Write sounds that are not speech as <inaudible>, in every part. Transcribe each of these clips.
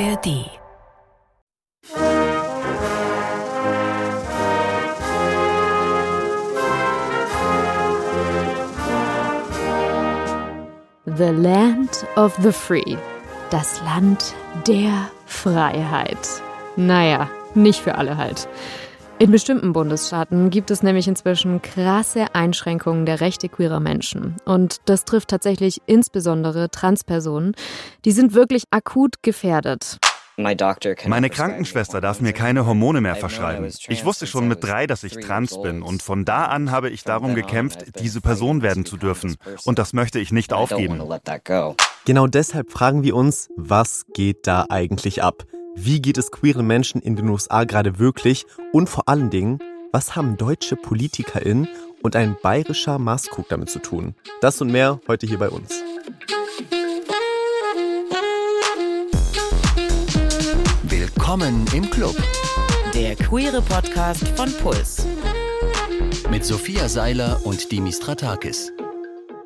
ARD. The Land of the Free. Das Land der Freiheit. Naja, nicht für alle halt. In bestimmten Bundesstaaten gibt es nämlich inzwischen krasse Einschränkungen der Rechte queerer Menschen. Und das trifft tatsächlich insbesondere Transpersonen. Die sind wirklich akut gefährdet. Meine Krankenschwester darf mir keine Hormone mehr verschreiben. Ich wusste schon mit drei, dass ich trans bin und von da an habe ich darum gekämpft, diese Person werden zu dürfen. Und das möchte ich nicht aufgeben. Genau deshalb fragen wir uns, was geht da eigentlich ab? Wie geht es queeren Menschen in den USA gerade wirklich? Und vor allen Dingen, was haben deutsche PolitikerInnen und ein bayerischer Maßkrug damit zu tun? Das und mehr heute hier bei uns. Willkommen im Club. Der queere Podcast von Puls. Mit Sophia Seiler und Dimis Stratakis.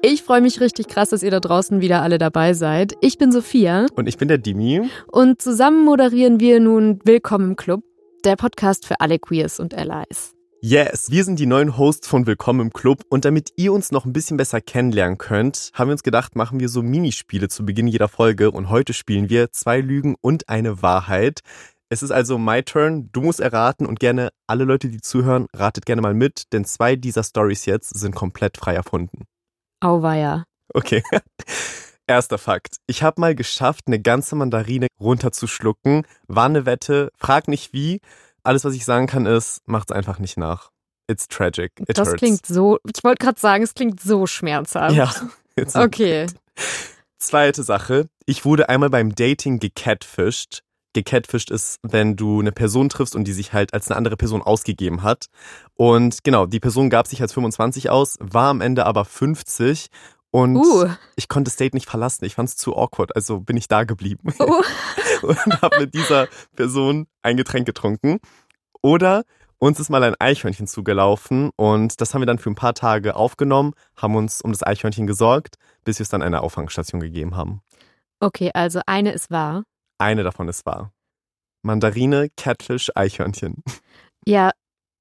Ich freue mich richtig krass, dass ihr da draußen wieder alle dabei seid. Ich bin Sophia. Und ich bin der Dimi. Und zusammen moderieren wir nun Willkommen im Club, der Podcast für alle Queers und Allies. Yes, wir sind die neuen Hosts von Willkommen im Club und damit ihr uns noch ein bisschen besser kennenlernen könnt, haben wir uns gedacht, machen wir so Minispiele zu Beginn jeder Folge und heute spielen wir zwei Lügen und eine Wahrheit. Es ist also my turn, du musst erraten und gerne alle Leute, die zuhören, ratet gerne mal mit, denn zwei dieser Stories jetzt sind komplett frei erfunden. Auweia. Okay. <laughs> Erster Fakt. Ich habe mal geschafft, eine ganze Mandarine runterzuschlucken. War eine Wette, frag nicht wie. Alles, was ich sagen kann, ist, macht's einfach nicht nach. It's tragic. It das hurts. klingt so, ich wollte gerade sagen, es klingt so schmerzhaft. Ja. Okay. <laughs> Zweite Sache. Ich wurde einmal beim Dating gecatfished. Gecatfished ist, wenn du eine Person triffst und die sich halt als eine andere Person ausgegeben hat. Und genau, die Person gab sich als 25 aus, war am Ende aber 50 und Uh. ich konnte das Date nicht verlassen. Ich fand es zu awkward, also bin ich da geblieben Oh. <laughs> und habe mit dieser Person ein Getränk getrunken. Oder uns ist mal ein Eichhörnchen zugelaufen und das haben wir dann für ein paar Tage aufgenommen, haben uns um das Eichhörnchen gesorgt, bis wir es dann einer Auffangstation gegeben haben. Okay, also eine ist wahr. Eine davon ist wahr. Mandarine, Catfish, Eichhörnchen. Ja,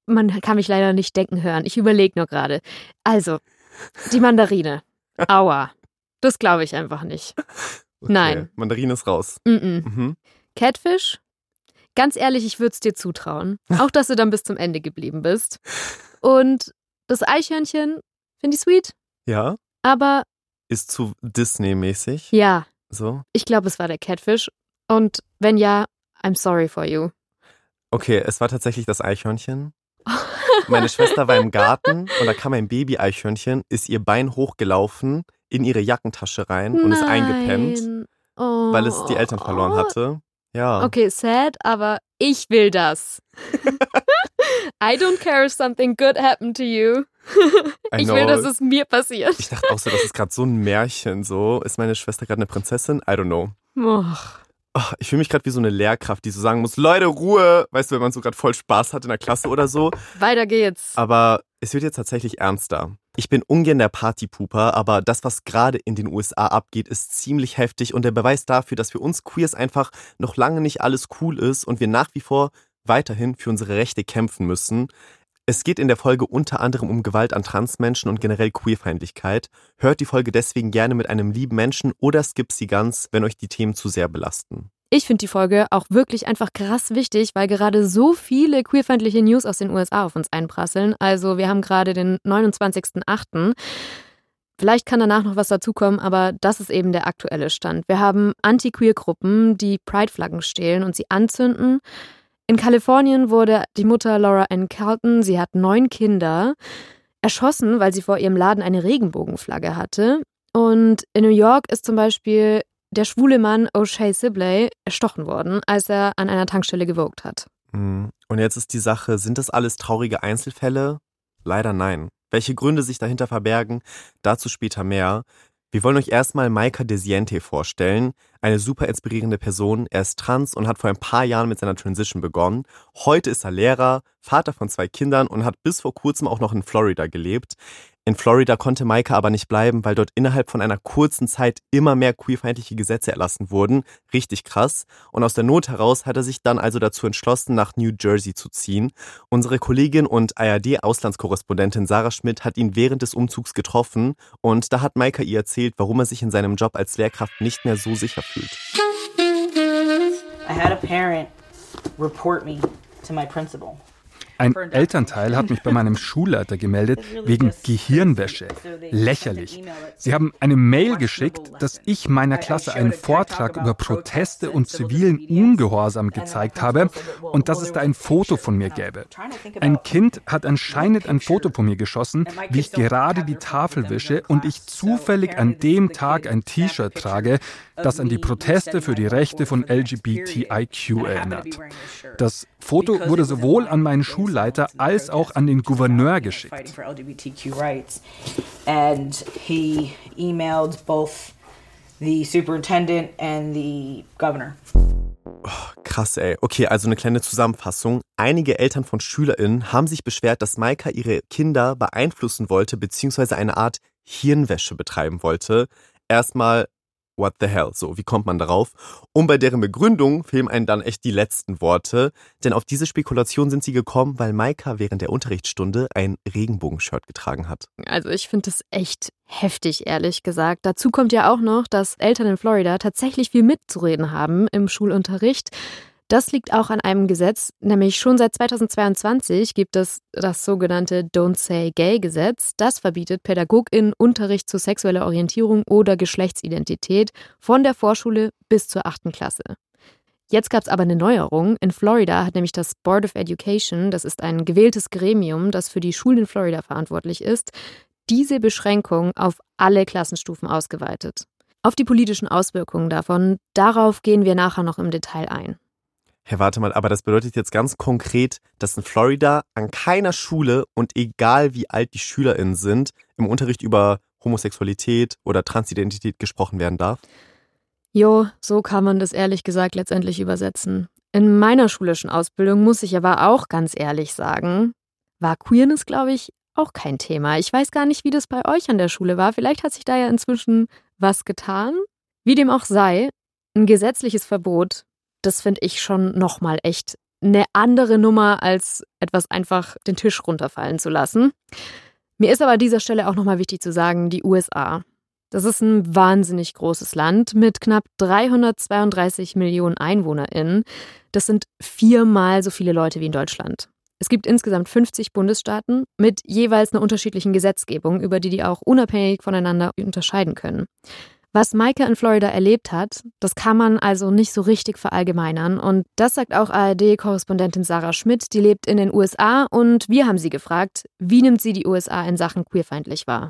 man kann mich leider nicht denken hören. Ich überlege nur gerade. Also, die Mandarine. <laughs> Aua. Das glaube ich einfach nicht. Okay. Nein. Mandarine ist raus. Mm -mm. Mhm. Catfish? Ganz ehrlich, ich würde es dir zutrauen. Auch, dass du dann bis zum Ende geblieben bist. Und das Eichhörnchen finde ich sweet. Ja, Aber ist zu Disney-mäßig. ja, So. ich glaube, es war der Catfish. Und wenn ja, I'm sorry for you. Okay, es war tatsächlich das Eichhörnchen. <laughs> Meine Schwester war im Garten und da kam ein Baby-Eichhörnchen, ist ihr Bein hochgelaufen, in ihre Jackentasche rein und ist eingepennt, Nein. Oh. weil es die Eltern verloren hatte. Ja. Okay, sad, aber ich will das. <laughs> I don't care if something good happened to you. <laughs> I Ich will, dass es mir passiert. Ich dachte auch so, das ist gerade so ein Märchen. So ist meine Schwester gerade eine Prinzessin? I don't know. Och. Oh, ich fühle mich gerade wie so eine Lehrkraft, die so sagen muss: Leute, Ruhe. Weißt du, wenn man so gerade voll Spaß hat in der Klasse oder so. Weiter geht's. Aber es wird jetzt tatsächlich ernster. Ich bin ungern der Partypooper, aber das, was gerade in den USA abgeht, ist ziemlich heftig und der Beweis dafür, dass für uns Queers einfach noch lange nicht alles cool ist und wir nach wie vor weiterhin für unsere Rechte kämpfen müssen. Es geht in der Folge unter anderem um Gewalt an Transmenschen und generell Queerfeindlichkeit. Hört die Folge deswegen gerne mit einem lieben Menschen oder skippt sie ganz, wenn euch die Themen zu sehr belasten. Ich finde die Folge auch wirklich einfach krass wichtig, weil gerade so viele queerfeindliche News aus den USA auf uns einprasseln. Also wir haben gerade den 29.08. Vielleicht kann danach noch was dazukommen, aber das ist eben der aktuelle Stand. Wir haben Anti-Queer-Gruppen, die Pride-Flaggen stehlen und sie anzünden. In Kalifornien wurde die Mutter Laura Ann Carlton, sie hat neun Kinder, erschossen, weil sie vor ihrem Laden eine Regenbogenflagge hatte. Und in New York ist zum Beispiel der schwule Mann O'Shea Sibley erstochen worden, als er an einer Tankstelle gewogt hat. Mm. Und jetzt ist die Sache, sind das alles traurige Einzelfälle? Leider nein. Welche Gründe sich dahinter verbergen, dazu später mehr. Wir wollen euch erstmal Maika Desiente vorstellen. Eine super inspirierende Person. Er ist trans und hat vor ein paar Jahren mit seiner Transition begonnen. Heute ist er Lehrer, Vater von zwei Kindern und hat bis vor kurzem auch noch in Florida gelebt. In Florida konnte Maika aber nicht bleiben, weil dort innerhalb von einer kurzen Zeit immer mehr queerfeindliche Gesetze erlassen wurden. Richtig krass. Und aus der Not heraus hat er sich dann also dazu entschlossen, nach New Jersey zu ziehen. Unsere Kollegin und ARD-Auslandskorrespondentin Sarah Schmidt hat ihn während des Umzugs getroffen und da hat Maika ihr erzählt, warum er sich in seinem Job als Lehrkraft nicht mehr so sicher fühlt. I had a parent report me to my principal. Ein Elternteil hat mich bei meinem <laughs> Schulleiter gemeldet wegen Gehirnwäsche. Lächerlich. Sie haben eine Mail geschickt, dass ich meiner Klasse einen Vortrag über Proteste und zivilen Ungehorsam gezeigt habe und dass es da ein Foto von mir gäbe. Ein Kind hat anscheinend ein Foto von mir geschossen, wie ich gerade die Tafel wische und ich zufällig an dem Tag ein T-Shirt trage, das an die Proteste für die Rechte von LGBTIQ erinnert. Das Foto wurde sowohl an meinen Schulleiter als auch an den Gouverneur geschickt. And he emailed both the superintendent and the governor. Oh, krass, ey. Okay, also eine kleine Zusammenfassung. Einige Eltern von SchülerInnen haben sich beschwert, dass Maika ihre Kinder beeinflussen wollte, beziehungsweise eine Art Hirnwäsche betreiben wollte. Erstmal what the hell? So, wie kommt man darauf? Und bei deren Begründung fehlen einem dann echt die letzten Worte. Denn auf diese Spekulation sind sie gekommen, weil Maika während der Unterrichtsstunde ein Regenbogenshirt getragen hat. Also ich finde das echt heftig, ehrlich gesagt. Dazu kommt ja auch noch, dass Eltern in Florida tatsächlich viel mitzureden haben im Schulunterricht. Das liegt auch an einem Gesetz, nämlich schon seit 2022 gibt es das sogenannte Don't Say Gay Gesetz. Das verbietet PädagogInnen Unterricht zu sexueller Orientierung oder Geschlechtsidentität von der Vorschule bis zur achten Klasse. Jetzt gab es aber eine Neuerung. In Florida hat nämlich das Board of Education, das ist ein gewähltes Gremium, das für die Schulen in Florida verantwortlich ist, diese Beschränkung auf alle Klassenstufen ausgeweitet. Auf die politischen Auswirkungen davon, darauf gehen wir nachher noch im Detail ein. Hey, warte mal, aber das bedeutet jetzt ganz konkret, dass in Florida an keiner Schule und egal wie alt die SchülerInnen sind, im Unterricht über Homosexualität oder Transidentität gesprochen werden darf? Jo, so kann man das ehrlich gesagt letztendlich übersetzen. In meiner schulischen Ausbildung muss ich aber auch ganz ehrlich sagen, war Queerness, glaube ich, auch kein Thema. Ich weiß gar nicht, wie das bei euch an der Schule war. Vielleicht hat sich da ja inzwischen was getan. Wie dem auch sei, ein gesetzliches Verbot das finde ich schon nochmal echt eine andere Nummer, als etwas einfach den Tisch runterfallen zu lassen. Mir ist aber an dieser Stelle auch nochmal wichtig zu sagen, die USA. Das ist ein wahnsinnig großes Land mit knapp 332 Millionen EinwohnerInnen. Das sind viermal so viele Leute wie in Deutschland. Es gibt insgesamt 50 Bundesstaaten mit jeweils einer unterschiedlichen Gesetzgebung, über die die auch unabhängig voneinander unterscheiden können. Was Maike in Florida erlebt hat, das kann man also nicht so richtig verallgemeinern. Und das sagt auch ARD-Korrespondentin Sarah Schmidt, die lebt in den USA. Und wir haben sie gefragt, wie nimmt sie die USA in Sachen queerfeindlich wahr?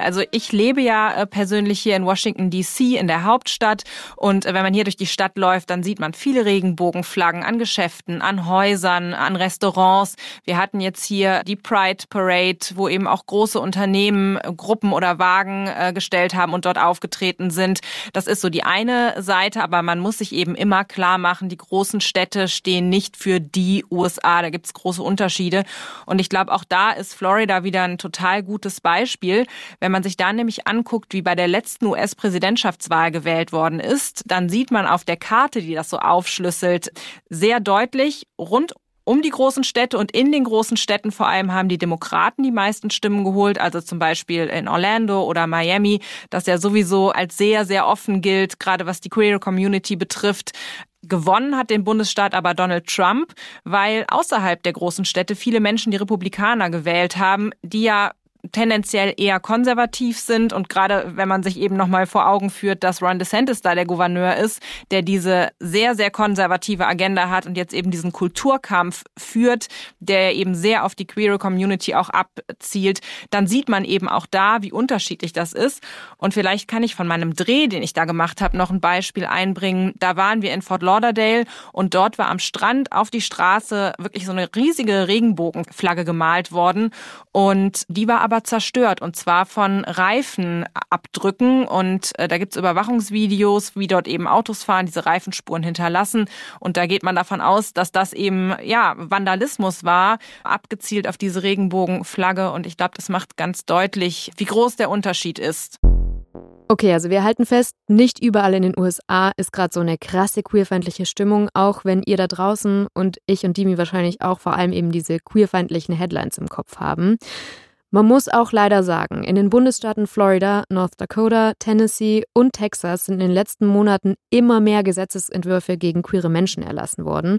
Also ich lebe ja äh, persönlich hier in Washington DC in der Hauptstadt und äh, wenn man hier durch die Stadt läuft, dann sieht man viele Regenbogenflaggen an Geschäften, an Häusern, an Restaurants. Wir hatten jetzt hier die Pride Parade, wo eben auch große Unternehmen äh, Gruppen oder Wagen gestellt haben und dort aufgetreten sind. Das ist so die eine Seite, aber man muss sich eben immer klar machen, die großen Städte stehen nicht für die USA. Da gibt es große Unterschiede und ich glaube, auch da ist Florida wieder ein total gutes Beispiel. Wenn wenn man sich da nämlich anguckt, wie bei der letzten US-Präsidentschaftswahl gewählt worden ist, dann sieht man auf der Karte, die das so aufschlüsselt, sehr deutlich rund um die großen Städte und in den großen Städten vor allem haben die Demokraten die meisten Stimmen geholt, also zum Beispiel in Orlando oder Miami, das ja sowieso als sehr, sehr offen gilt, gerade was die Queer Community betrifft. Gewonnen hat den Bundesstaat aber Donald Trump, weil außerhalb der großen Städte viele Menschen die Republikaner gewählt haben, die ja tendenziell eher konservativ sind und gerade wenn man sich eben noch mal vor Augen führt, dass Ron DeSantis da der Gouverneur ist, der diese sehr sehr konservative Agenda hat und jetzt eben diesen Kulturkampf führt, der eben sehr auf die queere Community auch abzielt, dann sieht man eben auch da, wie unterschiedlich das ist und vielleicht kann ich von meinem Dreh, den ich da gemacht habe, noch ein Beispiel einbringen. Da waren wir in Fort Lauderdale und dort war am Strand auf die Straße wirklich so eine riesige Regenbogenflagge gemalt worden und die war aber zerstört und zwar von Reifenabdrücken und äh, da gibt's Überwachungsvideos, wie dort eben Autos fahren, diese Reifenspuren hinterlassen und da geht man davon aus, dass das eben ja Vandalismus war, abgezielt auf diese Regenbogenflagge und ich glaube, das macht ganz deutlich, wie groß der Unterschied ist. Okay, also wir halten fest, nicht überall in den USA ist gerade so eine krasse queerfeindliche Stimmung, auch wenn ihr da draußen und ich und Dimi wahrscheinlich auch vor allem eben diese queerfeindlichen Headlines im Kopf haben. Man muss auch leider sagen, in den Bundesstaaten Florida, North Dakota, Tennessee und Texas sind in den letzten Monaten immer mehr Gesetzesentwürfe gegen queere Menschen erlassen worden.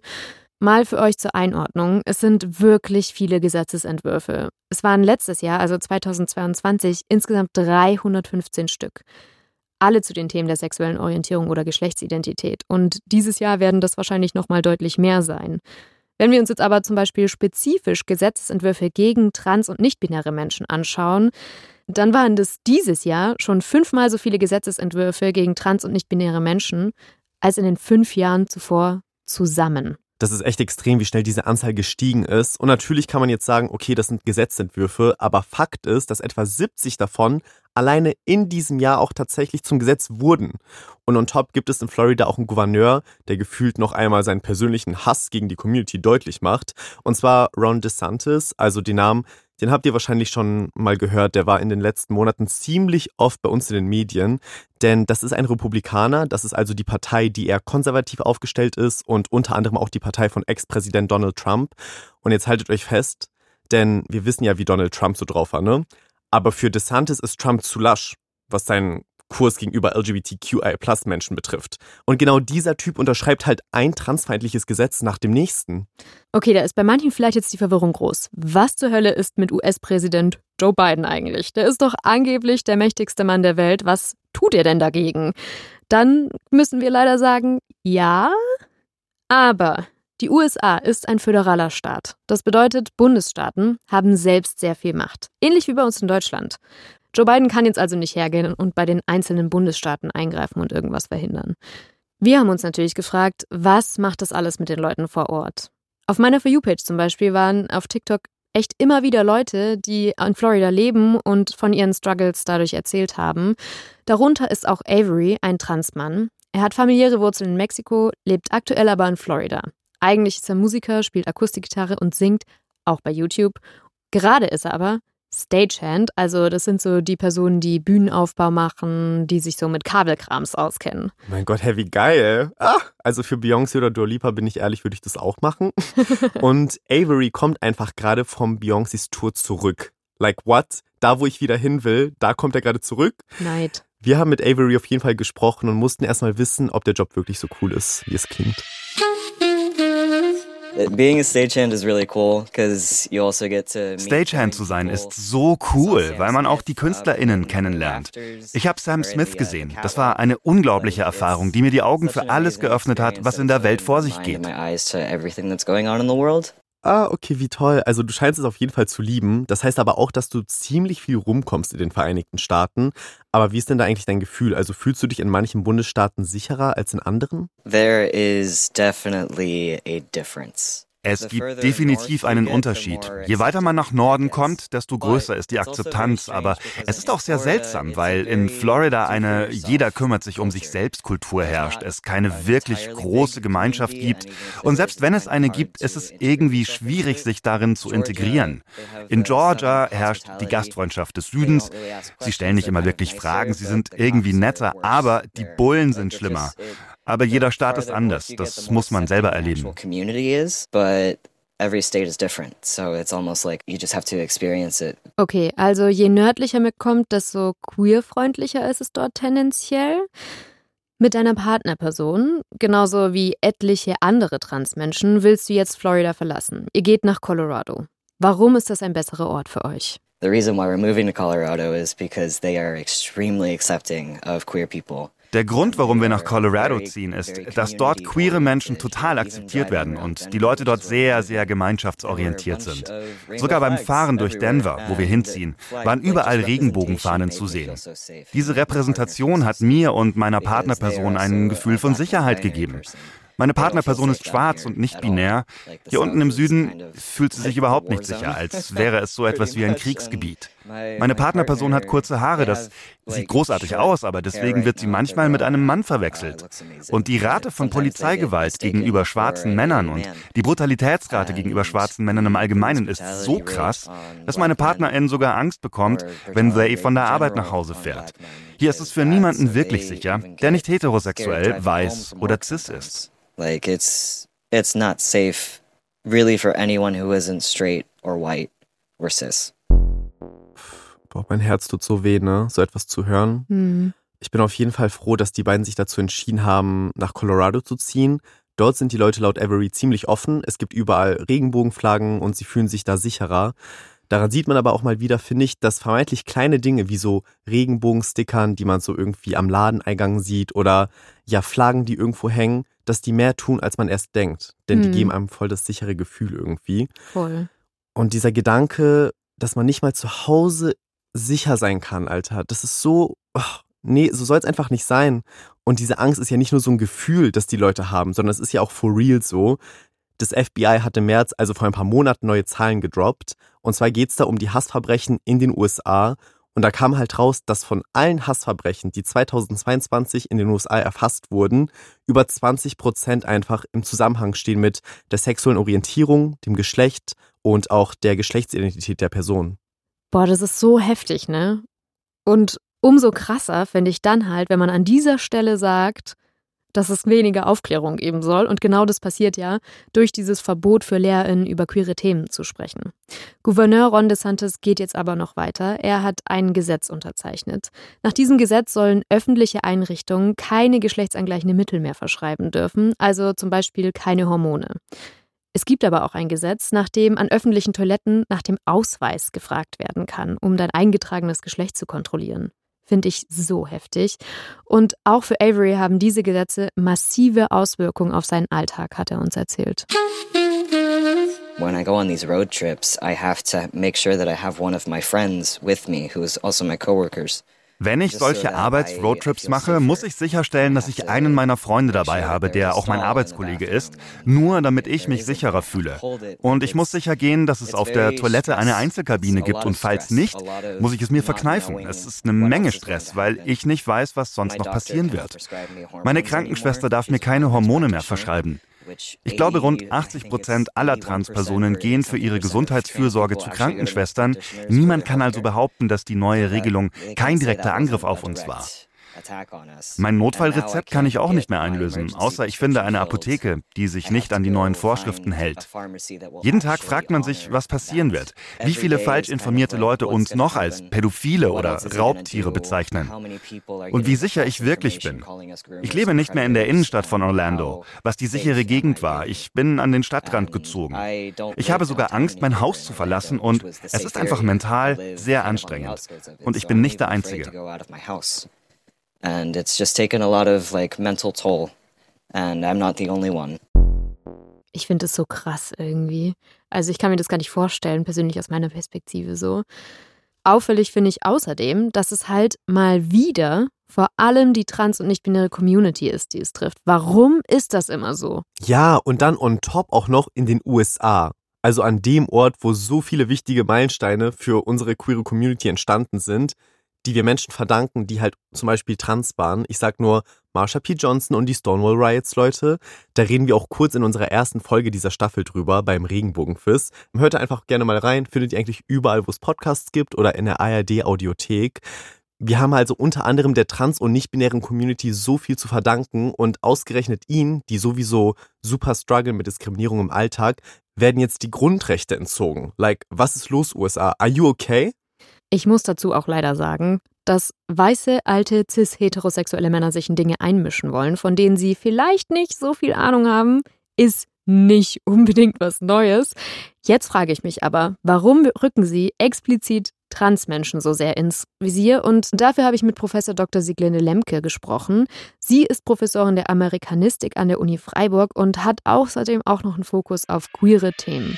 Mal für euch zur Einordnung, es sind wirklich viele Gesetzesentwürfe. Es waren letztes Jahr, also 2022, insgesamt 315 Stück. Alle zu den Themen der sexuellen Orientierung oder Geschlechtsidentität. Und dieses Jahr werden das wahrscheinlich noch mal deutlich mehr sein. Wenn wir uns jetzt aber zum Beispiel spezifisch Gesetzesentwürfe gegen trans- und nichtbinäre Menschen anschauen, dann waren das dieses Jahr schon fünfmal so viele Gesetzesentwürfe gegen trans- und nichtbinäre Menschen als in den fünf Jahren zuvor zusammen. Das ist echt extrem, wie schnell diese Anzahl gestiegen ist. Und natürlich kann man jetzt sagen, okay, das sind Gesetzentwürfe, aber Fakt ist, dass etwa 70 davon alleine in diesem Jahr auch tatsächlich zum Gesetz wurden. Und on top gibt es in Florida auch einen Gouverneur, der gefühlt noch einmal seinen persönlichen Hass gegen die Community deutlich macht. Und zwar Ron DeSantis, also den Namen den habt ihr wahrscheinlich schon mal gehört. Der war in den letzten Monaten ziemlich oft bei uns in den Medien. Denn das ist ein Republikaner. Das ist also die Partei, die eher konservativ aufgestellt ist und unter anderem auch die Partei von Ex-Präsident Donald Trump. Und jetzt haltet euch fest, denn wir wissen ja, wie Donald Trump so drauf war, ne? Aber für DeSantis ist Trump zu lasch, was seinen Kurs gegenüber LGBTQI-Plus-Menschen betrifft. Und genau dieser Typ unterschreibt halt ein transfeindliches Gesetz nach dem nächsten. Okay, da ist bei manchen vielleicht jetzt die Verwirrung groß. Was zur Hölle ist mit US-Präsident Joe Biden eigentlich? Der ist doch angeblich der mächtigste Mann der Welt. Was tut er denn dagegen? Dann müssen wir leider sagen, ja, aber die USA ist ein föderaler Staat. Das bedeutet, Bundesstaaten haben selbst sehr viel Macht. Ähnlich wie bei uns in Deutschland. Joe Biden kann jetzt also nicht hergehen und bei den einzelnen Bundesstaaten eingreifen und irgendwas verhindern. Wir haben uns natürlich gefragt, was macht das alles mit den Leuten vor Ort? Auf meiner For You-Page zum Beispiel waren auf TikTok echt immer wieder Leute, die in Florida leben und von ihren Struggles dadurch erzählt haben. Darunter ist auch Avery, ein Transmann. Er hat familiäre Wurzeln in Mexiko, lebt aktuell aber in Florida. Eigentlich ist er Musiker, spielt Akustikgitarre und singt, auch bei YouTube. Gerade ist er aber Stagehand, also das sind so die Personen, die Bühnenaufbau machen, die sich so mit Kabelkrams auskennen. Mein Gott, hey, wie geil. Ah, also für Beyoncé oder Dua Lipa bin ich ehrlich, würde ich das auch machen. <laughs> Und Avery kommt einfach gerade vom Beyoncés Tour zurück. Like what? Da, wo ich wieder hin will, da kommt er gerade zurück. Neid. Wir haben mit Avery auf jeden Fall gesprochen und mussten erstmal wissen, ob der Job wirklich so cool ist, wie es klingt. Stagehand zu sein ist so cool, weil man auch die KünstlerInnen kennenlernt. Ich habe Sam Smith gesehen. Das war eine unglaubliche Erfahrung, die mir die Augen für alles geöffnet hat, was in der Welt vor sich geht. Ah, okay, wie toll. Also du scheinst es auf jeden Fall zu lieben. Das heißt aber auch, dass du ziemlich viel rumkommst in den Vereinigten Staaten. Aber wie ist denn da eigentlich dein Gefühl? Also fühlst du dich in manchen Bundesstaaten sicherer als in anderen? There is definitely a difference. Es gibt definitiv einen Unterschied. Je weiter man nach Norden kommt, desto größer ist die also Akzeptanz. Aber es ist auch sehr seltsam, weil in Florida eine jeder kümmert sich um sich selbst Kultur herrscht, es keine wirklich große Gemeinschaft gibt. Und selbst wenn es eine gibt, ist es irgendwie schwierig, sich darin zu integrieren. In Georgia herrscht die Gastfreundschaft des Südens. Sie stellen nicht immer wirklich Fragen, sie sind irgendwie netter, aber die Bullen sind schlimmer. Aber jeder Staat ist anders. Das muss man selber erleben. Okay, also je nördlicher man kommt, desto queerfreundlicher ist es dort tendenziell. Mit deiner Partnerperson, genauso wie etliche andere Transmenschen, willst du jetzt Florida verlassen. Ihr geht nach Colorado. Warum ist das ein besserer Ort für euch? The reason why we're moving to Colorado is because they are extremely accepting of queer people. Der Grund, warum wir nach Colorado ziehen, ist, dass dort queere Menschen total akzeptiert werden und die Leute dort sehr, sehr gemeinschaftsorientiert sind. Sogar beim Fahren durch Denver, wo wir hinziehen, waren überall Regenbogenfahnen zu sehen. Diese Repräsentation hat mir und meiner Partnerperson ein Gefühl von Sicherheit gegeben. Meine Partnerperson ist schwarz und nicht binär. Hier unten im Süden fühlt sie sich überhaupt nicht sicher, als wäre es so etwas wie ein Kriegsgebiet. Meine Partnerperson hat kurze Haare, das sieht großartig aus, aber deswegen wird sie manchmal mit einem Mann verwechselt. Und die Rate von Polizeigewalt gegenüber schwarzen Männern und die Brutalitätsrate gegenüber schwarzen Männern im Allgemeinen ist so krass, dass meine Partnerin sogar Angst bekommt, wenn Zay von der Arbeit nach Hause fährt. Hier ist es für niemanden wirklich sicher, der nicht heterosexuell, weiß oder cis ist. Like it's it's not safe really for anyone who isn't straight or white or cis. Boah, mein Herz tut so weh, ne? So etwas zu hören. Mhm. Ich bin auf jeden Fall froh, dass die beiden sich dazu entschieden haben, nach Colorado zu ziehen. Dort sind die Leute laut Avery ziemlich offen. Es gibt überall Regenbogenflaggen und sie fühlen sich da sicherer. Daran sieht man aber auch mal wieder, finde ich, dass vermeintlich kleine Dinge wie so Regenbogenstickern, die man so irgendwie am Ladeneingang sieht oder ja Flaggen, die irgendwo hängen, dass die mehr tun, als man erst denkt. Denn Mhm. die geben einem voll das sichere Gefühl irgendwie. Voll. Und dieser Gedanke, dass man nicht mal zu Hause sicher sein kann, Alter, das ist so, ach, nee, so soll es einfach nicht sein. Und diese Angst ist ja nicht nur so ein Gefühl, das die Leute haben, sondern es ist ja auch for real so. Das FBI hat im März, also vor ein paar Monaten, neue Zahlen gedroppt. Und zwar geht es da um die Hassverbrechen in den USA. Und da kam halt raus, dass von allen Hassverbrechen, die 2022 in den USA erfasst wurden, über 20 Prozent einfach im Zusammenhang stehen mit der sexuellen Orientierung, dem Geschlecht und auch der Geschlechtsidentität der Person. Boah, das ist so heftig, ne? Und umso krasser finde ich dann halt, wenn man an dieser Stelle sagt, dass es weniger Aufklärung geben soll. Und genau das passiert ja durch dieses Verbot für LehrerInnen über queere Themen zu sprechen. Gouverneur Ron DeSantis geht jetzt aber noch weiter. Er hat ein Gesetz unterzeichnet. Nach diesem Gesetz sollen öffentliche Einrichtungen keine geschlechtsangleichende Mittel mehr verschreiben dürfen, also zum Beispiel keine Hormone. Es gibt aber auch ein Gesetz, nach dem an öffentlichen Toiletten nach dem Ausweis gefragt werden kann, um dein eingetragenes Geschlecht zu kontrollieren. Finde ich so heftig. Und auch für Avery haben diese Gesetze massive Auswirkungen auf seinen Alltag, hat er uns erzählt. When I go on these road trips, I have to make sure that I have one of my friends with me who is also my coworkers. Wenn ich solche Arbeits-Roadtrips mache, muss ich sicherstellen, dass ich einen meiner Freunde dabei habe, der auch mein Arbeitskollege ist, nur damit ich mich sicherer fühle. Und ich muss sicher gehen, dass es auf der Toilette eine Einzelkabine gibt und falls nicht, muss ich es mir verkneifen. Es ist eine Menge Stress, weil ich nicht weiß, was sonst noch passieren wird. Meine Krankenschwester darf mir keine Hormone mehr verschreiben. Ich glaube, rund 80 Prozent aller Transpersonen gehen für ihre Gesundheitsfürsorge zu Krankenschwestern. Niemand kann also behaupten, dass die neue Regelung kein direkter Angriff auf uns war. Mein Notfallrezept kann ich auch nicht mehr einlösen, außer ich finde eine Apotheke, die sich nicht an die neuen Vorschriften hält. Jeden Tag fragt man sich, was passieren wird, wie viele falsch informierte Leute uns noch als Pädophile oder Raubtiere bezeichnen und wie sicher ich wirklich bin. Ich lebe nicht mehr in der Innenstadt von Orlando, was die sichere Gegend war. Ich bin an den Stadtrand gezogen. Ich habe sogar Angst, mein Haus zu verlassen und es ist einfach mental sehr anstrengend. Und ich bin nicht der Einzige. And it's just taken a lot of like mental toll. And I'm not the only one. Ich finde es so krass irgendwie. Also ich kann mir das gar nicht vorstellen, persönlich aus meiner Perspektive so. Auffällig finde ich außerdem, dass es halt mal wieder vor allem die trans- und nicht-binäre Community ist, die es trifft. Warum ist das immer so? Ja, und dann on top auch noch in den USA. Also an dem Ort, wo so viele wichtige Meilensteine für unsere queere Community entstanden sind, die wir Menschen verdanken, die halt zum Beispiel trans waren. Ich sag nur Marsha P. Johnson und die Stonewall Riots, Leute. Da reden wir auch kurz in unserer ersten Folge dieser Staffel drüber, beim Regenbogenfist. Hört da einfach gerne mal rein, findet ihr eigentlich überall, wo es Podcasts gibt oder in der ARD-Audiothek. Wir haben also unter anderem der trans- und nicht-binären Community so viel zu verdanken und ausgerechnet ihnen, die sowieso super strugglen mit Diskriminierung im Alltag, werden jetzt die Grundrechte entzogen. Like, was ist los, USA? Are you okay? Ich muss dazu auch leider sagen, dass weiße, alte, cis-heterosexuelle Männer sich in Dinge einmischen wollen, von denen sie vielleicht nicht so viel Ahnung haben, ist nicht <laughs> unbedingt was Neues. Jetzt frage ich mich aber, warum rücken sie explizit Transmenschen so sehr ins Visier? Und dafür habe ich mit Professor Dr. Sieglinde Lemke gesprochen. Sie ist Professorin der Amerikanistik an der Uni Freiburg und hat außerdem auch noch einen Fokus auf queere Themen.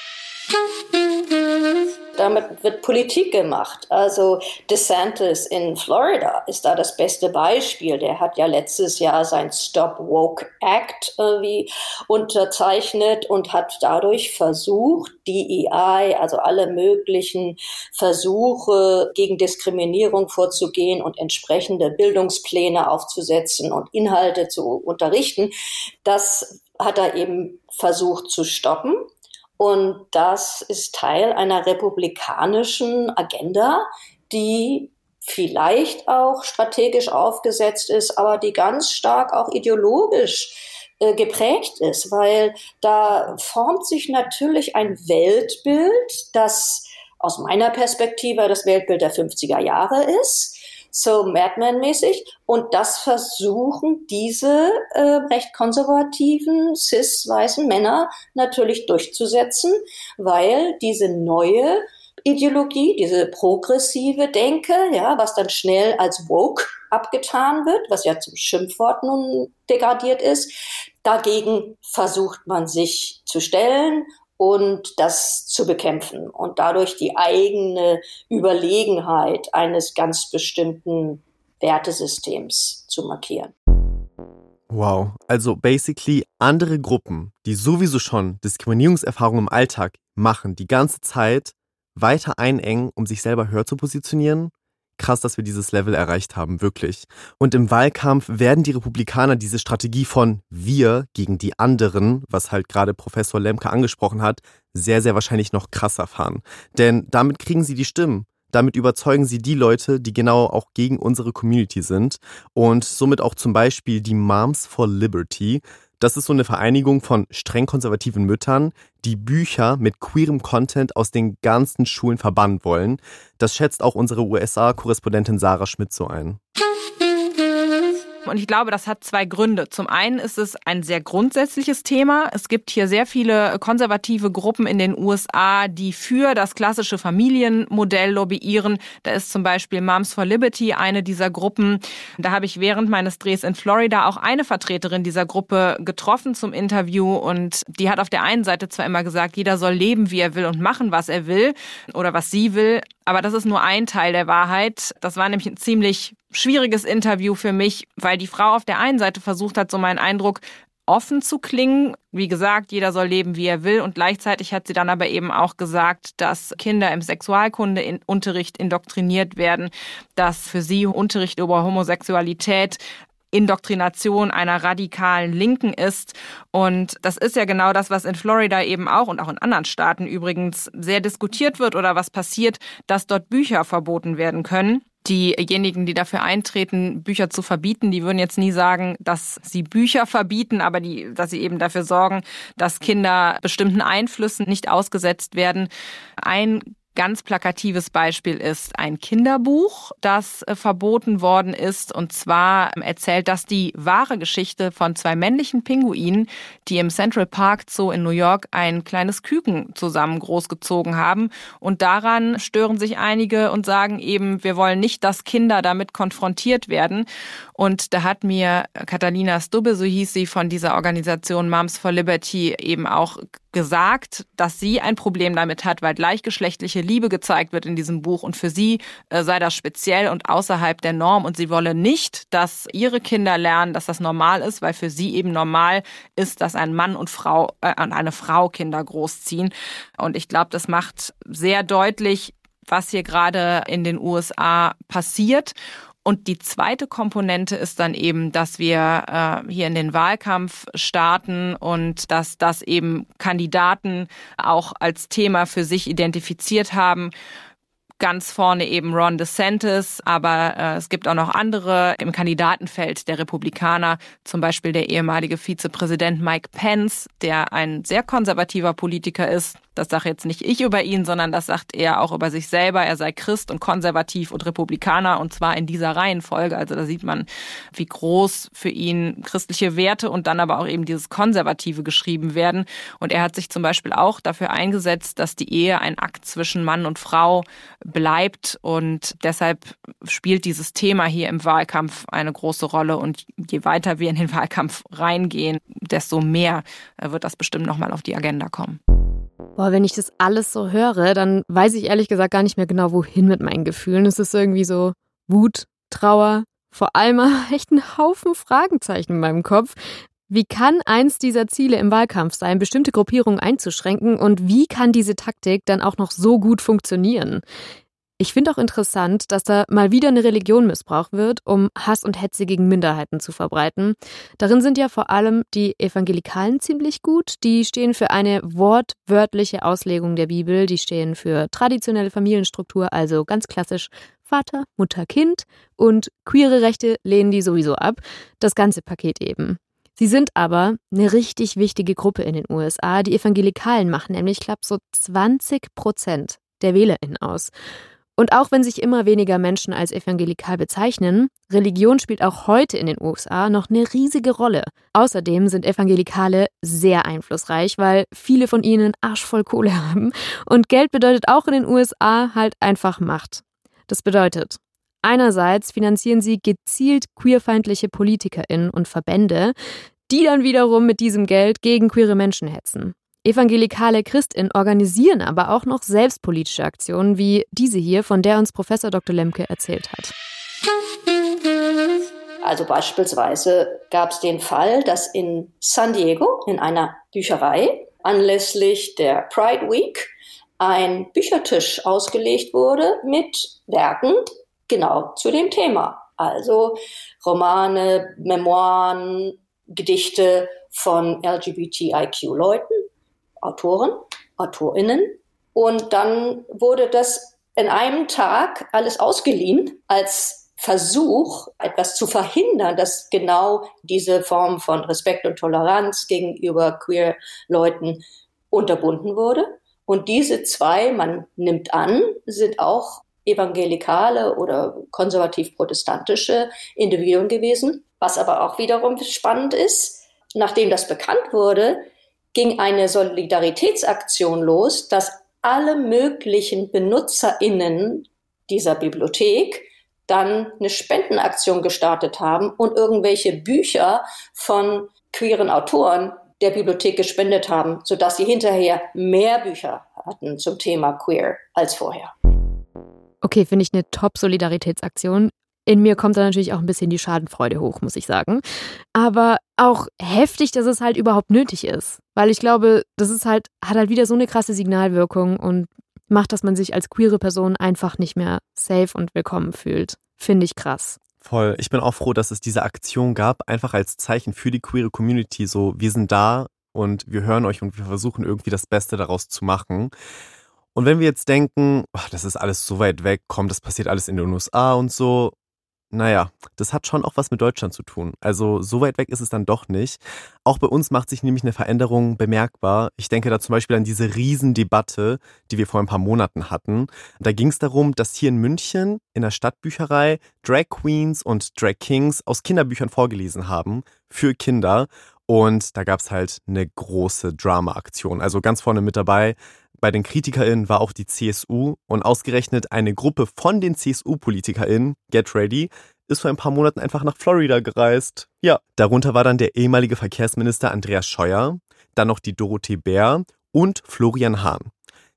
<laughs> Damit wird Politik gemacht. Also DeSantis in Florida ist da das beste Beispiel. Der hat ja letztes Jahr sein Stop Woke Act irgendwie unterzeichnet und hat dadurch versucht, DEI, also alle möglichen Versuche gegen Diskriminierung vorzugehen und entsprechende Bildungspläne aufzusetzen und Inhalte zu unterrichten. Das hat er eben versucht zu stoppen. Und das ist Teil einer republikanischen Agenda, die vielleicht auch strategisch aufgesetzt ist, aber die ganz stark auch ideologisch äh, geprägt ist, weil da formt sich natürlich ein Weltbild, das aus meiner Perspektive das Weltbild der 50er Jahre ist, so Madman-mäßig. Und das versuchen diese äh, recht konservativen, cis-weißen Männer natürlich durchzusetzen, weil diese neue Ideologie, diese progressive Denke, ja, was dann schnell als woke abgetan wird, was ja zum Schimpfwort nun degradiert ist. Dagegen versucht man sich zu stellen und das zu bekämpfen und dadurch die eigene Überlegenheit eines ganz bestimmten Wertesystems zu markieren. Wow, also basically andere Gruppen, die sowieso schon Diskriminierungserfahrungen im Alltag machen, die ganze Zeit weiter einengen, um sich selber höher zu positionieren krass, dass wir dieses Level erreicht haben, wirklich. Und im Wahlkampf werden die Republikaner diese Strategie von wir gegen die anderen, was halt gerade Professor Lemke angesprochen hat, sehr, sehr wahrscheinlich noch krasser fahren. Denn damit kriegen sie die Stimmen. Damit überzeugen sie die Leute, die genau auch gegen unsere Community sind und somit auch zum Beispiel die Moms for Liberty, das ist so eine Vereinigung von streng konservativen Müttern, die Bücher mit queerem Content aus den ganzen Schulen verbannen wollen. Das schätzt auch unsere USA-Korrespondentin Sarah Schmidt so ein. Und ich glaube, das hat zwei Gründe. Zum einen ist es ein sehr grundsätzliches Thema. Es gibt hier sehr viele konservative Gruppen in den USA, die für das klassische Familienmodell lobbyieren. Da ist zum Beispiel Moms for Liberty eine dieser Gruppen. Da habe ich während meines Drehs in Florida auch eine Vertreterin dieser Gruppe getroffen zum Interview und die hat auf der einen Seite zwar immer gesagt, jeder soll leben, wie er will und machen, was er will oder was sie will, aber das ist nur ein Teil der Wahrheit. Das war nämlich ein ziemlich schwieriges Interview für mich, weil die Frau auf der einen Seite versucht hat, so meinen Eindruck offen zu klingen. Wie gesagt, jeder soll leben, wie er will. Und gleichzeitig hat sie dann aber eben auch gesagt, dass Kinder im Sexualkundeunterricht indoktriniert werden, dass für sie Unterricht über Homosexualität Indoktrination einer radikalen Linken ist. Und das ist ja genau das, was in Florida eben auch und auch in anderen Staaten übrigens sehr diskutiert wird oder was passiert, dass dort Bücher verboten werden können diejenigen, die dafür eintreten, Bücher zu verbieten, die würden jetzt nie sagen, dass sie Bücher verbieten, aber die, dass sie eben dafür sorgen, dass Kinder bestimmten Einflüssen nicht ausgesetzt werden. Ein ganz plakatives Beispiel ist ein Kinderbuch, das äh, verboten worden ist. Und zwar erzählt das die wahre Geschichte von zwei männlichen Pinguinen, die im Central Park Zoo in New York ein kleines Küken zusammen großgezogen haben. Und daran stören sich einige und sagen eben, wir wollen nicht, dass Kinder damit konfrontiert werden. Und da hat mir Catalina Stubbe, so hieß sie, von dieser Organisation Moms for Liberty eben auch gesagt, dass sie ein Problem damit hat, weil gleichgeschlechtliche Liebe gezeigt wird in diesem Buch. Und für sie äh, sei das speziell und außerhalb der Norm. Und sie wolle nicht, dass ihre Kinder lernen, dass das normal ist, weil für sie eben normal ist, dass ein Mann und Frau äh, und eine Frau Kinder großziehen. Und ich glaube, das macht sehr deutlich, was hier gerade in den USA passiert und die zweite Komponente ist dann eben, dass wir äh, hier in den Wahlkampf starten und dass das eben Kandidaten auch als Thema für sich identifiziert haben. Ganz vorne eben Ron DeSantis, aber äh, es gibt auch noch andere im Kandidatenfeld der Republikaner, zum Beispiel der ehemalige Vizepräsident Mike Pence, der ein sehr konservativer Politiker ist, das sage jetzt nicht ich über ihn, sondern das sagt er auch über sich selber. Er sei Christ und konservativ und Republikaner und zwar in dieser Reihenfolge. Also da sieht man, wie groß für ihn christliche Werte und dann aber auch eben dieses Konservative geschrieben werden. Und er hat sich zum Beispiel auch dafür eingesetzt, dass die Ehe ein Akt zwischen Mann und Frau bleibt und deshalb spielt dieses Thema hier im Wahlkampf eine große Rolle und je weiter wir in den Wahlkampf reingehen, desto mehr wird das bestimmt nochmal auf die Agenda kommen. Boah, wenn ich das alles so höre, dann weiß ich ehrlich gesagt gar nicht mehr genau, wohin mit meinen Gefühlen. Es ist irgendwie so Wut, Trauer, vor allem <laughs> echt ein Haufen Fragezeichen in meinem Kopf. Wie kann eins dieser Ziele im Wahlkampf sein, bestimmte Gruppierungen einzuschränken und wie kann diese Taktik dann auch noch so gut funktionieren? Ich finde auch interessant, dass da mal wieder eine Religion missbraucht wird, um Hass und Hetze gegen Minderheiten zu verbreiten. Darin sind ja vor allem die Evangelikalen ziemlich gut. Die stehen für eine wortwörtliche Auslegung der Bibel. Die stehen für traditionelle Familienstruktur, also ganz klassisch Vater, Mutter, Kind. Und queere Rechte lehnen die sowieso ab. Das ganze Paket eben. Sie sind aber eine richtig wichtige Gruppe in den USA. Die Evangelikalen machen nämlich knapp so 20 Prozent der WählerInnen aus. Und auch wenn sich immer weniger Menschen als evangelikal bezeichnen, Religion spielt auch heute in den USA noch eine riesige Rolle. Außerdem sind Evangelikale sehr einflussreich, weil viele von ihnen arschvoll Kohle <laughs> haben. Und Geld bedeutet auch in den USA halt einfach Macht. Das bedeutet, einerseits finanzieren sie gezielt queerfeindliche PolitikerInnen und Verbände, die dann wiederum mit diesem Geld gegen queere Menschen hetzen. Evangelikale Christinnen organisieren aber auch noch selbstpolitische Aktionen wie diese hier, von der uns Professor Dr. Lemke erzählt hat. Also beispielsweise gab es den Fall, dass in San Diego in einer Bücherei anlässlich der Pride Week ein Büchertisch ausgelegt wurde mit Werken genau zu dem Thema. Also Romane, Memoiren, Gedichte von LGBTIQ-Leuten Autoren, AutorInnen. Und dann wurde das in einem Tag alles ausgeliehen als Versuch, etwas zu verhindern, dass genau diese Form von Respekt und Toleranz gegenüber queer Leuten unterbunden wurde. Und diese zwei, man nimmt an, sind auch evangelikale oder konservativ-protestantische Individuen gewesen. Was aber auch wiederum spannend ist, nachdem das bekannt wurde, ging eine Solidaritätsaktion los, dass alle möglichen BenutzerInnen dieser Bibliothek dann eine Spendenaktion gestartet haben und irgendwelche Bücher von queeren Autoren der Bibliothek gespendet haben, sodass sie hinterher mehr Bücher hatten zum Thema queer als vorher. Okay, finde ich eine Top-Solidaritätsaktion. In mir kommt da natürlich auch ein bisschen die Schadenfreude hoch, muss ich sagen. Aber auch heftig, dass es halt überhaupt nötig ist. Weil ich glaube, das ist halt, hat halt wieder so eine krasse Signalwirkung und macht, dass man sich als queere Person einfach nicht mehr safe und willkommen fühlt. Finde ich krass. Voll. Ich bin auch froh, dass es diese Aktion gab, einfach als Zeichen für die queere Community. So, wir sind da und wir hören euch und wir versuchen irgendwie das Beste daraus zu machen. Und wenn wir jetzt denken, oh, das ist alles so weit weg, komm, das passiert alles in den USA und so, naja, das hat schon auch was mit Deutschland zu tun. Also so weit weg ist es dann doch nicht. Auch bei uns macht sich nämlich eine Veränderung bemerkbar. Ich denke da zum Beispiel an diese Riesendebatte, die wir vor ein paar Monaten hatten. Da ging es darum, dass hier in München in der Stadtbücherei Drag Queens und Drag Kings aus Kinderbüchern vorgelesen haben für Kinder. Und da gab es halt eine große Drama-Aktion. Also ganz vorne mit dabei bei den KritikerInnen war auch die CSU und ausgerechnet eine Gruppe von den CSU-PolitikerInnen, Get Ready, ist vor ein paar Monaten einfach nach Florida gereist. Ja, darunter war dann der ehemalige Verkehrsminister Andreas Scheuer, dann noch die Dorothee Bär und Florian Hahn.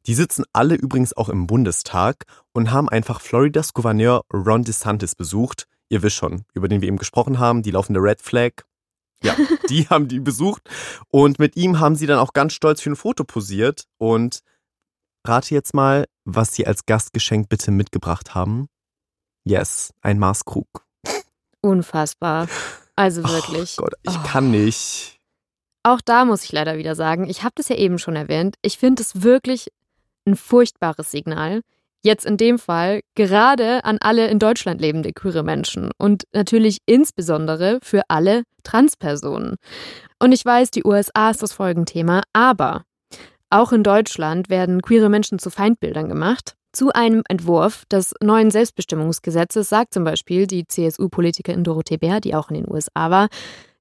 Die sitzen alle übrigens auch im Bundestag und haben einfach Floridas Gouverneur Ron DeSantis besucht. Ihr wisst schon, über den wir eben gesprochen haben, die laufende Red Flag. Ja, <laughs> die haben die besucht und mit ihm haben sie dann auch ganz stolz für ein Foto posiert und Rate jetzt mal, was Sie als Gastgeschenk bitte mitgebracht haben. Yes, ein Maßkrug. Unfassbar. Also wirklich. Oh Gott, ich oh. kann nicht. Auch da muss ich leider wieder sagen, ich habe das ja eben schon erwähnt, ich finde es wirklich ein furchtbares Signal. Jetzt in dem Fall gerade an alle in Deutschland lebende queere Menschen und natürlich insbesondere für alle Transpersonen. Und ich weiß, die USA ist das Folgenthema, aber auch in Deutschland werden queere Menschen zu Feindbildern gemacht. Zu einem Entwurf des neuen Selbstbestimmungsgesetzes sagt zum Beispiel die CSU-Politikerin Dorothee Bär, die auch in den USA war,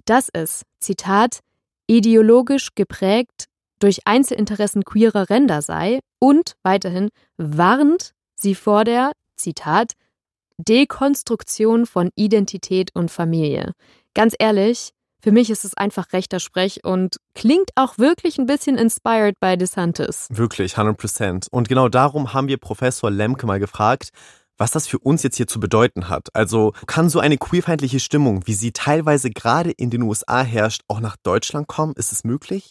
dass es, Zitat, ideologisch geprägt durch Einzelinteressen queerer Ränder sei und weiterhin warnt sie vor der, Zitat, Dekonstruktion von Identität und Familie. Ganz ehrlich, Für mich ist es einfach rechter Sprech und klingt auch wirklich ein bisschen inspired by DeSantis. Wirklich, 100% Und genau darum haben wir Professor Lemke mal gefragt, was das für uns jetzt hier zu bedeuten hat. Also kann so eine queerfeindliche Stimmung, wie sie teilweise gerade in den USA herrscht, auch nach Deutschland kommen? Ist es möglich?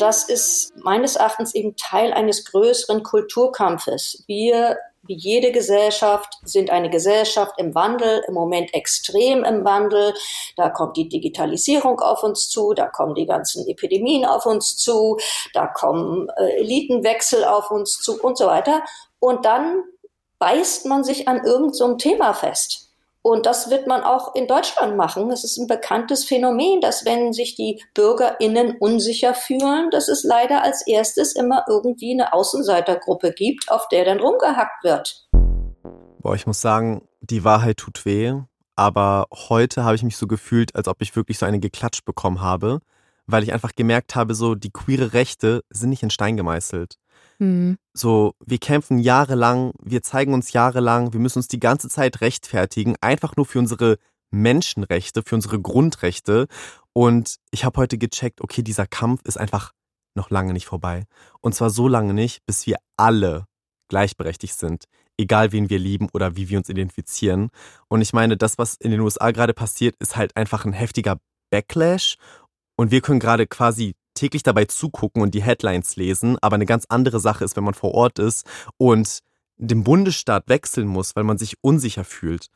Das ist meines Erachtens eben Teil eines größeren Kulturkampfes. Wir wie jede Gesellschaft sind eine Gesellschaft im Wandel, im Moment extrem im Wandel. Da kommt die Digitalisierung auf uns zu, da kommen die ganzen Epidemien auf uns zu, da kommen äh, Elitenwechsel auf uns zu und so weiter. Und dann beißt man sich an irgendeinem so Thema fest. Und das wird man auch in Deutschland machen. Es ist ein bekanntes Phänomen, dass wenn sich die BürgerInnen unsicher fühlen, dass es leider als erstes immer irgendwie eine Außenseitergruppe gibt, auf der dann rumgehackt wird. Boah, ich muss sagen, die Wahrheit tut weh. Aber heute habe ich mich so gefühlt, als ob ich wirklich so eine geklatscht bekommen habe, weil ich einfach gemerkt habe, so die queere Rechte sind nicht in Stein gemeißelt. Mhm. So, wir kämpfen jahrelang, wir zeigen uns jahrelang, wir müssen uns die ganze Zeit rechtfertigen, einfach nur für unsere Menschenrechte, für unsere Grundrechte. Und ich habe heute gecheckt, okay, dieser Kampf ist einfach noch lange nicht vorbei. Und zwar so lange nicht, bis wir alle gleichberechtigt sind, egal wen wir lieben oder wie wir uns identifizieren. Und ich meine, das, was in den USA gerade passiert, ist halt einfach ein heftiger Backlash. Und wir können gerade quasi täglich dabei zugucken und die Headlines lesen, aber eine ganz andere Sache ist, wenn man vor Ort ist und den Bundesstaat wechseln muss, weil man sich unsicher fühlt.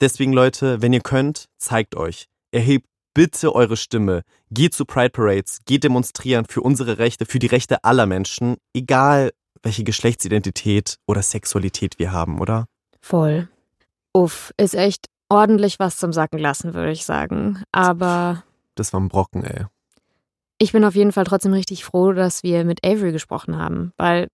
Deswegen Leute, wenn ihr könnt, zeigt euch. Erhebt bitte eure Stimme. Geht zu Pride Parades, geht demonstrieren für unsere Rechte, für die Rechte aller Menschen, egal welche Geschlechtsidentität oder Sexualität wir haben, oder? Voll. Uff, ist echt ordentlich was zum Sacken lassen, würde ich sagen. Aber. Das war ein Brocken, ey. Ich bin auf jeden Fall trotzdem richtig froh, dass wir mit Avery gesprochen haben, weil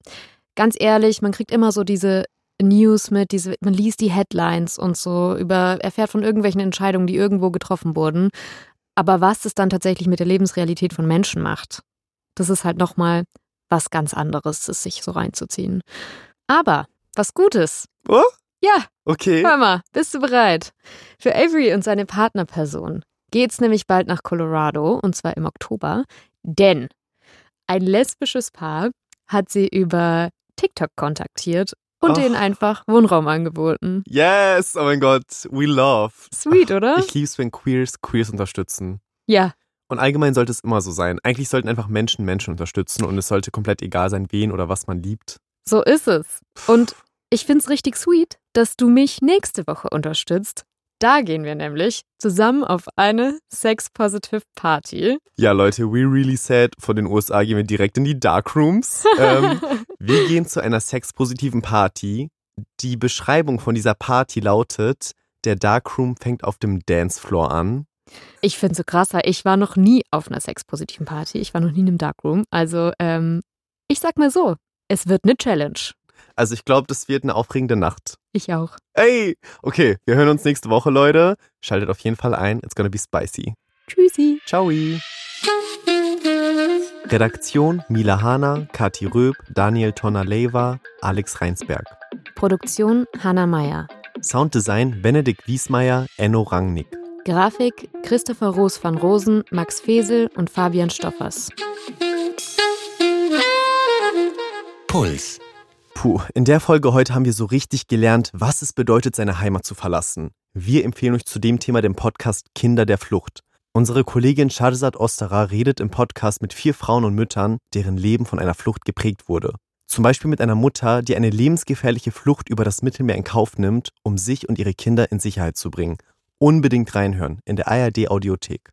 ganz ehrlich, man kriegt immer so diese News mit, diese, man liest die Headlines und so, über, erfährt von irgendwelchen Entscheidungen, die irgendwo getroffen wurden. Aber was es dann tatsächlich mit der Lebensrealität von Menschen macht, das ist halt nochmal was ganz anderes, es sich so reinzuziehen. Aber was Gutes. Oh? Ja. Okay. Hör mal, bist du bereit? Für Avery und seine Partnerperson geht's nämlich bald nach Colorado und zwar im Oktober, denn ein lesbisches Paar hat sie über TikTok kontaktiert und denen einfach Wohnraum angeboten. Yes, oh mein Gott, we love. Sweet, oder? Ich lieb's, wenn Queers Queers unterstützen. Ja. Und allgemein sollte es immer so sein. Eigentlich sollten einfach Menschen Menschen unterstützen und es sollte komplett egal sein, wen oder was man liebt. So ist es. Und ich find's richtig sweet, dass du mich nächste Woche unterstützt da gehen wir nämlich zusammen auf eine Sex-Positive Party. Ja, Leute, we really said, von den USA gehen wir direkt in die Darkrooms. ähm, <laughs> wir gehen zu einer sex-positiven Party. Die Beschreibung von dieser Party lautet, der Darkroom fängt auf dem Dancefloor an. Ich finde es so krass, weil ich war noch nie auf einer sex-positiven Party. Ich war noch nie in einem Darkroom. Also, ähm, ich sag mal so, es wird eine Challenge. Also ich glaube, das wird eine aufregende Nacht. Ich auch. Ey, okay, wir hören uns nächste Woche, Leute. Schaltet auf jeden Fall ein. It's gonna be spicy. Tschüssi. Ciao. Redaktion Mila Hana, Kati Röb, Daniel Tonaleva, Alex Reinsberg. Produktion Hanna Meyer. Sounddesign Benedikt Wiesmeier, Enno Rangnick. Grafik Christopher Roos van Rosen, Max Fesel und Fabian Stoffers. Puls. Puh, in der Folge heute haben wir so richtig gelernt, was es bedeutet, seine Heimat zu verlassen. Wir empfehlen euch zu dem Thema den Podcast Kinder der Flucht. Unsere Kollegin Sharzad Osterer redet im Podcast mit vier Frauen und Müttern, deren Leben von einer Flucht geprägt wurde. Zum Beispiel mit einer Mutter, die eine lebensgefährliche Flucht über das Mittelmeer in Kauf nimmt, um sich und ihre Kinder in Sicherheit zu bringen. Unbedingt reinhören in der ARD Audiothek.